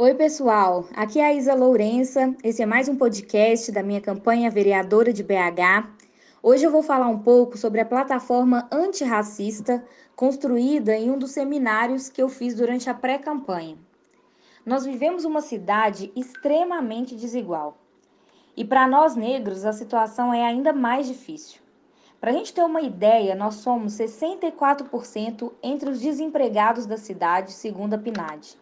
Oi, pessoal. Aqui é a Isa Lourença. Esse é mais um podcast da minha campanha vereadora de BH. Hoje eu vou falar um pouco sobre a plataforma antirracista construída em um dos seminários que eu fiz durante a pré-campanha. Nós vivemos uma cidade extremamente desigual. E para nós negros, a situação é ainda mais difícil. Para a gente ter uma ideia, nós somos 64% entre os desempregados da cidade, segundo a PNAD.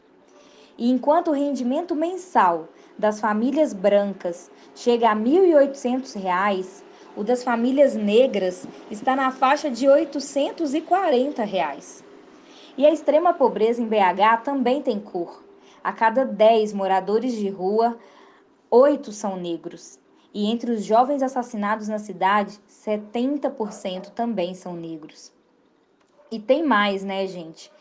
E enquanto o rendimento mensal das famílias brancas chega a R$ 1.800, o das famílias negras está na faixa de 840 reais. E a extrema pobreza em BH também tem cor. A cada 10 moradores de rua, 8 são negros. E entre os jovens assassinados na cidade, 70% também são negros. E tem mais, né, gente?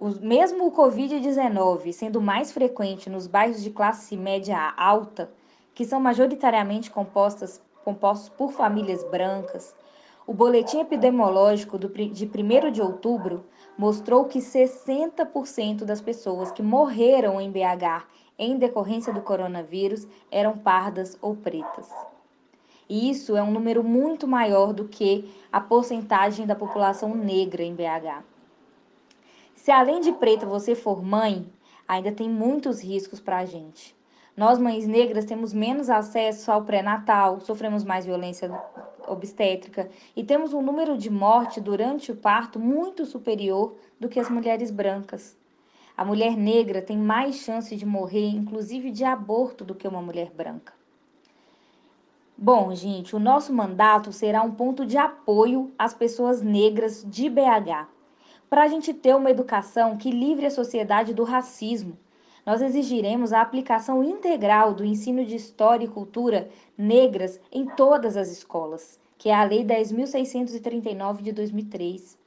O, mesmo o Covid-19 sendo mais frequente nos bairros de classe média alta, que são majoritariamente compostas, compostos por famílias brancas, o boletim epidemiológico do, de 1 de outubro mostrou que 60% das pessoas que morreram em BH em decorrência do coronavírus eram pardas ou pretas. E isso é um número muito maior do que a porcentagem da população negra em BH. Se além de preta você for mãe, ainda tem muitos riscos para a gente. Nós, mães negras, temos menos acesso ao pré-natal, sofremos mais violência obstétrica e temos um número de morte durante o parto muito superior do que as mulheres brancas. A mulher negra tem mais chance de morrer, inclusive de aborto, do que uma mulher branca. Bom, gente, o nosso mandato será um ponto de apoio às pessoas negras de BH para a gente ter uma educação que livre a sociedade do racismo. Nós exigiremos a aplicação integral do ensino de história e cultura negras em todas as escolas, que é a Lei 10.639 de 2003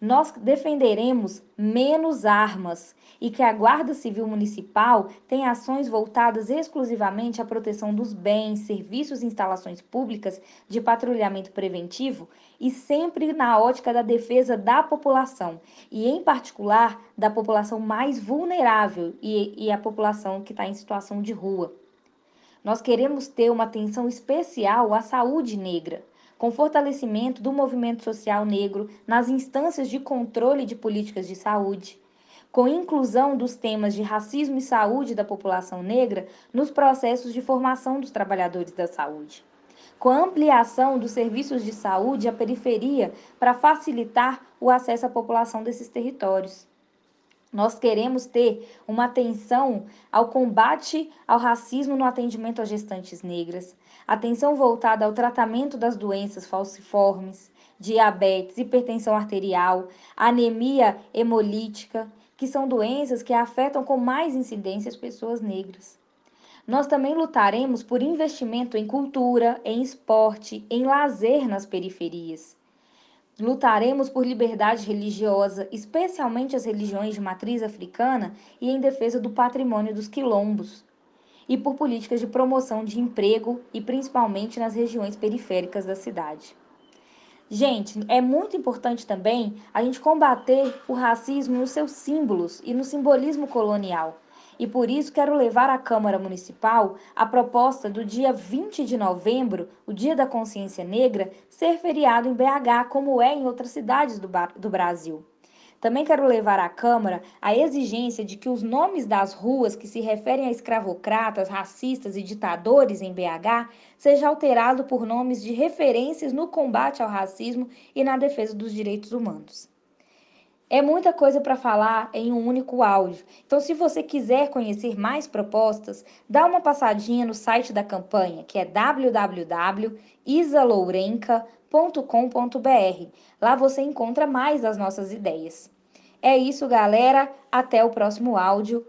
nós defenderemos menos armas e que a Guarda Civil Municipal tenha ações voltadas exclusivamente à proteção dos bens, serviços e instalações públicas de patrulhamento preventivo e sempre na ótica da defesa da população, e em particular da população mais vulnerável e, e a população que está em situação de rua. Nós queremos ter uma atenção especial à saúde negra com fortalecimento do movimento social negro nas instâncias de controle de políticas de saúde, com inclusão dos temas de racismo e saúde da população negra nos processos de formação dos trabalhadores da saúde, com ampliação dos serviços de saúde à periferia para facilitar o acesso à população desses territórios nós queremos ter uma atenção ao combate ao racismo no atendimento às gestantes negras, atenção voltada ao tratamento das doenças falciformes, diabetes, hipertensão arterial, anemia hemolítica, que são doenças que afetam com mais incidência as pessoas negras. Nós também lutaremos por investimento em cultura, em esporte, em lazer nas periferias. Lutaremos por liberdade religiosa, especialmente as religiões de matriz africana, e em defesa do patrimônio dos quilombos. E por políticas de promoção de emprego e principalmente nas regiões periféricas da cidade. Gente, é muito importante também a gente combater o racismo nos seus símbolos e no simbolismo colonial e por isso quero levar à Câmara Municipal a proposta do dia 20 de novembro, o Dia da Consciência Negra, ser feriado em BH, como é em outras cidades do, do Brasil. Também quero levar à Câmara a exigência de que os nomes das ruas que se referem a escravocratas, racistas e ditadores em BH seja alterado por nomes de referências no combate ao racismo e na defesa dos direitos humanos. É muita coisa para falar em um único áudio. Então, se você quiser conhecer mais propostas, dá uma passadinha no site da campanha, que é www.isalourenca.com.br. Lá você encontra mais das nossas ideias. É isso, galera. Até o próximo áudio.